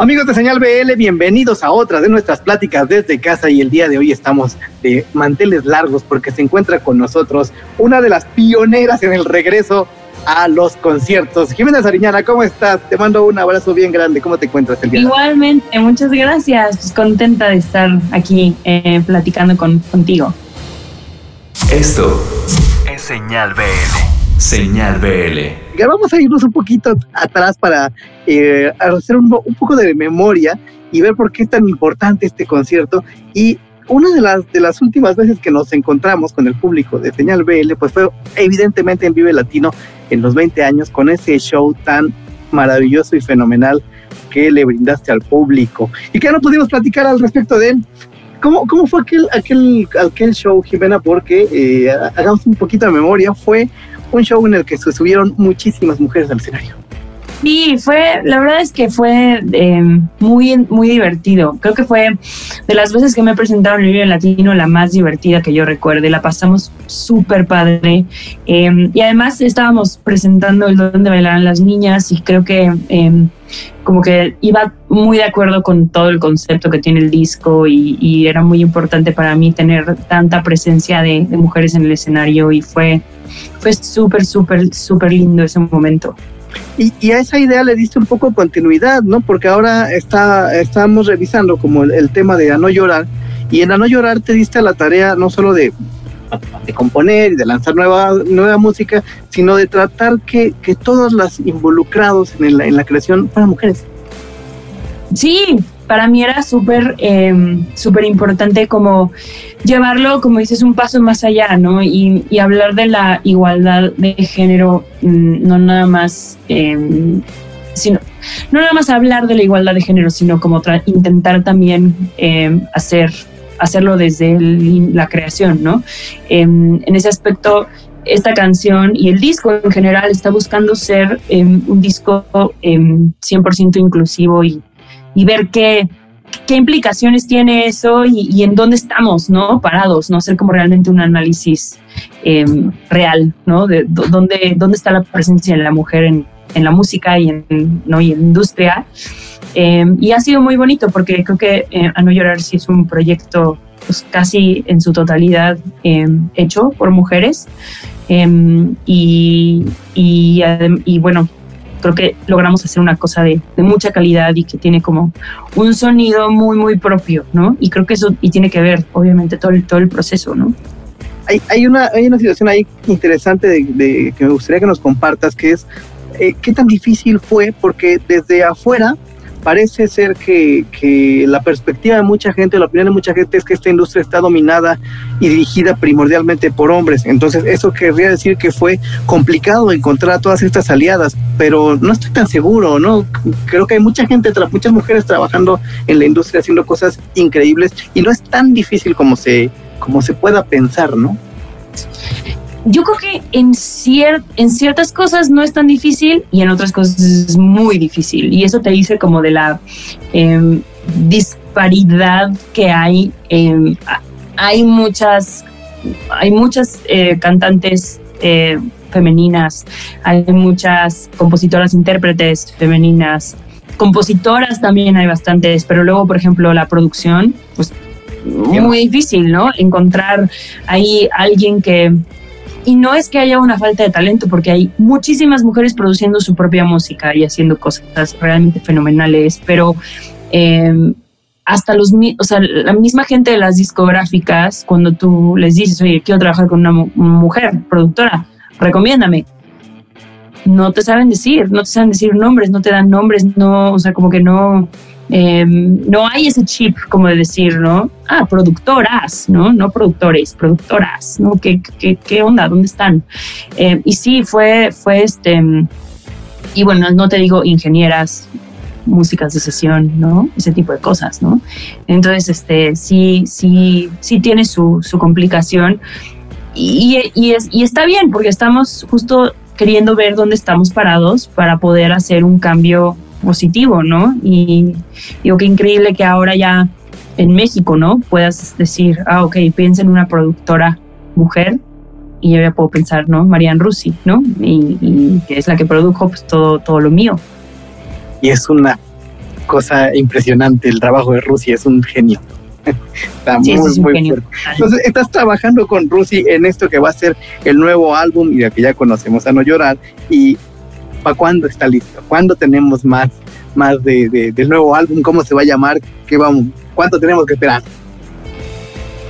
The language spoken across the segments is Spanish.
Amigos de Señal BL, bienvenidos a otra de nuestras pláticas desde casa y el día de hoy estamos de manteles largos porque se encuentra con nosotros una de las pioneras en el regreso a los conciertos. Jimena Sariñana, ¿cómo estás? Te mando un abrazo bien grande. ¿Cómo te encuentras el día? Igualmente, muchas gracias. Pues contenta de estar aquí eh, platicando con, contigo. Esto es Señal BL. Señal BL vamos a irnos un poquito atrás para eh, hacer un, poco de memoria y ver por qué es tan importante este concierto. Y una de las, de las últimas veces que nos encontramos con el público de Señal BL, pues fue evidentemente en Vive Latino en los 20 años, con ese show tan maravilloso y fenomenal que le brindaste al público. Y que no pudimos platicar al respecto de él. ¿Cómo, cómo fue aquel, aquel, aquel show, Jimena? Porque eh, hagamos un poquito de memoria. Fue un show en el que se subieron muchísimas mujeres al escenario. Sí, fue, la verdad es que fue eh, muy, muy divertido. Creo que fue de las veces que me he presentado en el Vive Latino la más divertida que yo recuerde. La pasamos súper padre. Em, y además estábamos presentando el donde bailarán las niñas y creo que em, como que iba muy de acuerdo con todo el concepto que tiene el disco y, era muy importante para mí tener tanta presencia de, de mujeres en el escenario y fue, fue súper, súper, súper lindo ese momento. Y, a esa idea le diste un poco continuidad, ¿no? Porque ahora está, estamos revisando como el, tema de A No Llorar, y en A No Llorar te diste la tarea no solo de, de componer y de lanzar nueva, nueva música, sino de tratar que, que todos los involucrados en la, en la creación fueran mujeres. Sí, para mí era súper, eh, súper importante como llevarlo, como dices, un paso más allá, ¿no? Y, hablar de la igualdad de género, mm, no nada más, em, sino, no nada más hablar de la igualdad de género, sino como intentar también em, hacer, hacerlo desde la creación, ¿no? Em, en ese aspecto, esta canción y el disco en general está buscando ser un disco 100% inclusivo y, ver qué, qué implicaciones tiene eso y, en dónde estamos, ¿no? Parados, ¿no? Hacer como realmente un análisis em, real, ¿no? De dónde, dónde está la presencia de la mujer en, en la música y en, ¿no? y en la industria. Em, y ha sido muy bonito porque creo que eh, A No Llorar sí es un proyecto pues, casi en su totalidad em, hecho por mujeres. y, y, y, bueno, creo que logramos hacer una cosa de, mucha calidad y que tiene como un sonido muy, muy propio, ¿no? Y creo que eso, y tiene que ver, obviamente, todo el, todo el proceso, ¿no? Hay, hay, una, hay una situación ahí interesante de, que me gustaría que nos compartas, que es eh, qué tan difícil fue, porque desde afuera parece ser que, la perspectiva de mucha gente, la opinión de mucha gente es que esta industria está dominada y dirigida primordialmente por hombres. Entonces, eso querría decir que fue complicado encontrar todas estas aliadas, pero no estoy tan seguro, ¿no? Creo que hay mucha gente, muchas mujeres trabajando en la industria haciendo cosas increíbles y no es tan difícil como se, como se pueda pensar, ¿no? Yo creo que en, en ciertas cosas no es tan difícil y en otras cosas es muy difícil. Y eso te dice como de la em, disparidad que hay. hay muchas, hay muchas eh, cantantes eh, femeninas, hay muchas compositoras, intérpretes femeninas, compositoras también hay bastantes, pero luego, por ejemplo, la producción, pues muy difícil, ¿no? Encontrar ahí alguien que y no es que haya una falta de talento, porque hay muchísimas mujeres produciendo su propia música y haciendo cosas realmente fenomenales, pero eh, hasta los, o sea, la misma gente de las discográficas, cuando tú les dices, oye, quiero trabajar con una mujer productora, recomiéndame. No te saben decir, no te saben decir nombres, no te dan nombres, no, o sea, como que no, Em, no hay ese chip como de decir, ¿no? Ah, productoras, ¿no? No productores, productoras, ¿no? ¿Qué, qué, onda? ¿Dónde están? Em, y sí, fue, fue este, y bueno, no te digo ingenieras, músicas de sesión, ¿no? Ese tipo de cosas, ¿no? Entonces, este, sí, sí, sí tiene su, su complicación y, y está bien porque estamos justo queriendo ver dónde estamos parados para poder hacer un cambio positivo, ¿no? Y digo que increíble que ahora ya en México, ¿no? Puedas decir, ah, ok, piensa en una productora mujer y yo ya puedo pensar, ¿no? Marianne Rusi, ¿no? Y, que es la que produjo pues, todo, todo lo mío. Y es una cosa impresionante. El trabajo de Rusi es un genio. Está Sí, muy, es un muy genio. fuerte. Entonces, estás trabajando con Rusi en esto que va a ser el nuevo álbum y de que ya conocemos a No Llorar. ¿Y para cuándo está listo? ¿Cuándo tenemos más, más de, de- del nuevo álbum? ¿Cómo se va a llamar? ¿Qué vamos? ¿Cuánto tenemos que esperar?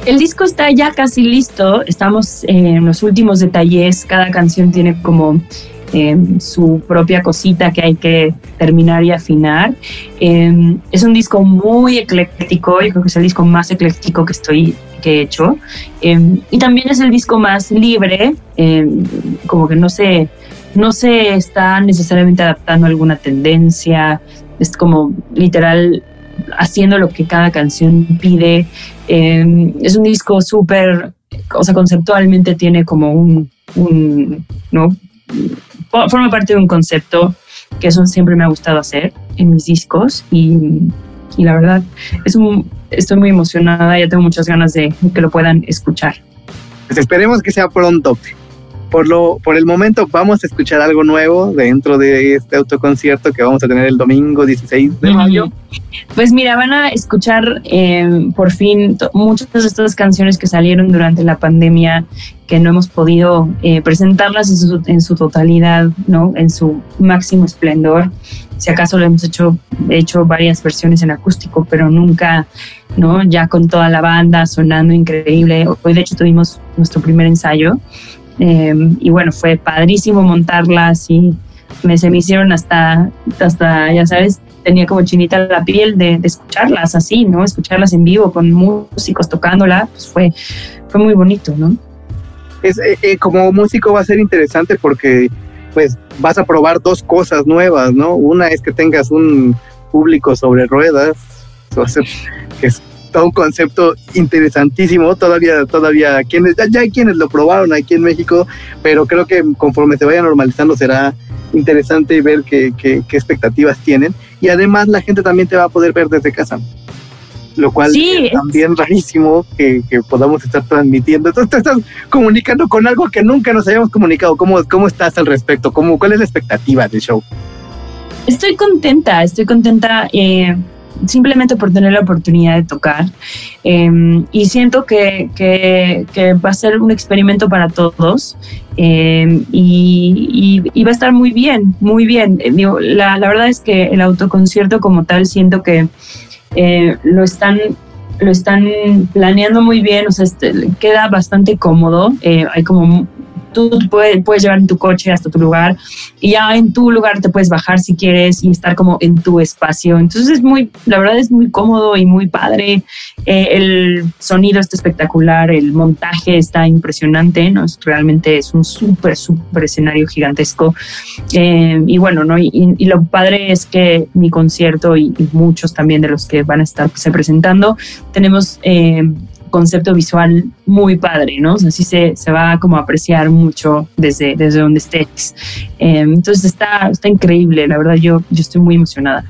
El disco está ya casi listo, estamos en los últimos detalles, cada canción tiene como eh, su propia cosita que hay que terminar y afinar. Eh, es un disco muy ecléctico, yo creo que es el disco más ecléctico que estoy que he hecho. Eh, y también es el disco más libre, eh, como que no se, no se está necesariamente adaptando a alguna tendencia, es como literal haciendo lo que cada canción pide. Eh, es un disco súper, o sea, conceptualmente tiene como un, ¿no? Fo- Forma parte de un concepto que eso siempre me ha gustado hacer en mis discos y, y la verdad es un, estoy muy emocionada, ya tengo muchas ganas de que lo puedan escuchar. Pues esperemos que sea pronto. Por, lo, por el momento vamos a escuchar algo nuevo dentro de este autoconcierto que vamos a tener el domingo 16 de mayo. Pues mira, van a escuchar eh, por fin muchas de estas canciones que salieron durante la pandemia que no hemos podido eh, presentarlas en su, en su totalidad, ¿no? En su máximo esplendor. Si acaso lo hemos hecho, hecho varias versiones en acústico, pero nunca, ¿no? Ya con toda la banda sonando increíble. Hoy de hecho tuvimos nuestro primer ensayo eh, y bueno, fue padrísimo montarlas y me, se me hicieron hasta, hasta, ya sabes, tenía como chinita la piel de, escucharlas así, ¿no? Escucharlas en vivo con músicos tocándola, pues fue, fue muy bonito, ¿no? Es, eh, eh, como músico va a ser interesante porque pues vas a probar dos cosas nuevas, ¿no? Una es que tengas un público sobre ruedas, que todo un concepto interesantísimo, todavía, todavía, quienes, ya, ya hay quienes lo probaron aquí en México, pero creo que conforme se vaya normalizando será interesante ver qué, qué- qué expectativas tienen y además la gente también te va a poder ver desde casa. Lo cual Sí, es es- también rarísimo que, que podamos estar transmitiendo. Entonces te estás comunicando con algo que nunca nos habíamos comunicado. ¿Cómo, cómo estás al respecto? ¿Cómo, ¿Cuál es la expectativa del show? Estoy contenta, estoy contenta eh, simplemente por tener la oportunidad de tocar eh, y siento que, que- va a ser un experimento para todos y, y- y va a estar muy bien, muy bien. Eh, digo, la, la verdad es que el autoconcierto como tal siento que eh, lo están lo están planeando muy bien, o sea, este, queda bastante cómodo, eh, hay como tú puedes, puedes llevar en tu coche hasta tu lugar y ya en tu lugar te puedes bajar si quieres y estar como en tu espacio. Entonces es muy, la verdad es muy cómodo y muy padre. Eh, el sonido está espectacular, el montaje está impresionante, ¿no? Es, realmente es un súper, súper escenario gigantesco. Eh, y bueno, ¿no? Y, y lo padre es que mi concierto y, y muchos también de los que van a estar se presentando, tenemos... Eh, concepto visual muy padre, ¿no? O se, se va como a apreciar mucho desde, desde donde estés. Eh, entonces está, está increíble, la verdad yo, yo estoy muy emocionada.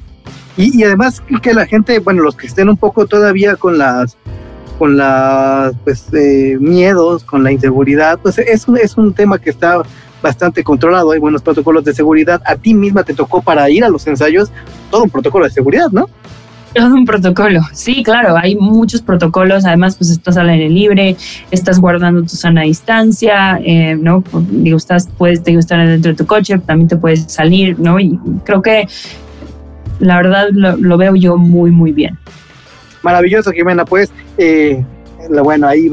Y, y además que la gente, bueno, los que estén un poco todavía con las con las pues eh, miedos, con la inseguridad, pues es un, es un tema que está bastante controlado, hay buenos protocolos de seguridad. A ti misma te tocó para ir a los ensayos todo un protocolo de seguridad, ¿no? Todo un protocolo, sí, claro, hay muchos protocolos, además pues estás al aire libre, estás guardando tu sana distancia, eh, ¿no? Digo, estás, puedes digo, estar dentro de tu coche, también te puedes salir, ¿no? Y creo que la verdad lo, lo veo yo muy, muy bien. Maravilloso, Jimena, pues, eh, bueno, ahí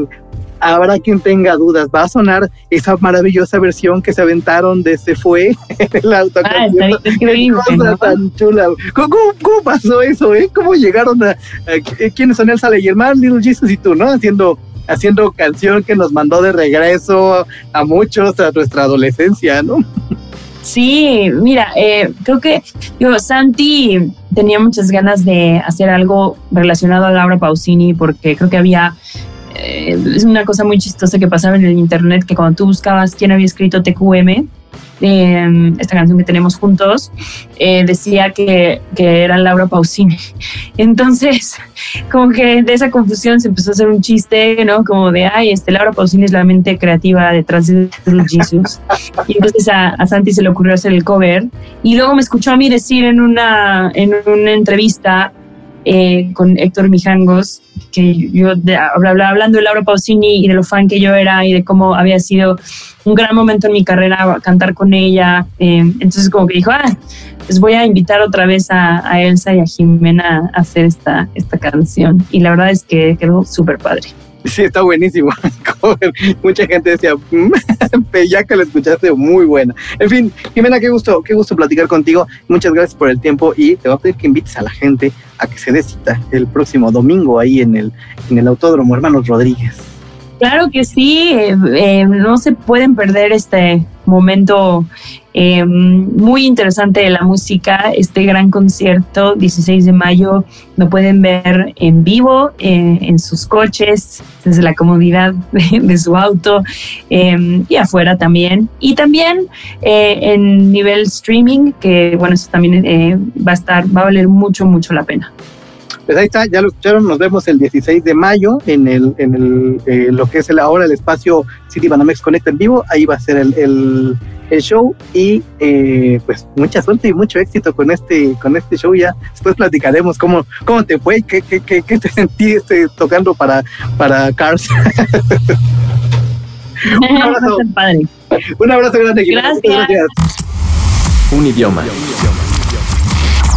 habrá quien tenga dudas, va a sonar esa maravillosa versión que se aventaron de Se Fue, el Ah, autoconcierto. está increíble, Qué cosa ¿no? tan chula. ¿Cómo, cómo, cómo pasó eso, eh? ¿Cómo llegaron a, a- quiénes son Elsa Leyerman, Little Jesus y tú, no? Haciendo, haciendo canción que nos mandó de regreso a muchos a nuestra adolescencia, ¿no? Sí, mira, eh, creo que yo, Santi tenía muchas ganas de hacer algo relacionado a Laura Pausini porque creo que había, eh, es una cosa muy chistosa que pasaba en el internet que cuando tú buscabas quién había escrito TQM, eh, esta canción que tenemos juntos, eh, decía que, que, era Laura Pausini. Entonces, como que de esa confusión se empezó a hacer un chiste, ¿no? Como de, ay, este, Laura Pausini es la mente creativa detrás de Jesus. Y entonces a, a, Santi se le ocurrió hacer el cover. Y luego me escuchó a mí decir en una, en una entrevista eh, con Héctor Mijangos, que yo de, hablando de Laura Pausini y de lo fan que yo era y de cómo había sido un gran momento en mi carrera cantar con ella. Eh, entonces como que dijo, ah, pues voy a invitar otra vez a, Elsa y a Jimena a hacer esta, esta canción. Y la verdad es que quedó súper padre. Sí, está buenísimo. Mucha gente decía, ya que lo escuchaste, muy buena. En fin, Jimena, qué gusto, qué gusto platicar contigo. Muchas gracias por el tiempo y te voy a pedir que invites a la gente a que se dé cita el próximo domingo ahí en el, en el Autódromo Hermanos Rodríguez. Claro que sí, eh, eh, no se pueden perder este momento eh, muy interesante de la música, este gran concierto, 16 de mayo, lo pueden ver en vivo, en sus coches, desde la comodidad de, su auto y afuera también. Y también en nivel streaming, que bueno, eso también va a estar, va a valer mucho, mucho la pena. Pues ahí está, ya lo escucharon, nos vemos el 16 de mayo en el, en el eh, lo que es el, ahora el espacio City Banamex Connect en vivo, ahí va a ser el, el, el show y eh, pues mucha suerte y mucho éxito con este, con este show ya, después platicaremos cómo, cómo te fue, qué, qué, qué, qué te sentiste tocando para, para Cars. Un abrazo. Un abrazo grande. Gracias. Gracias. Un idioma.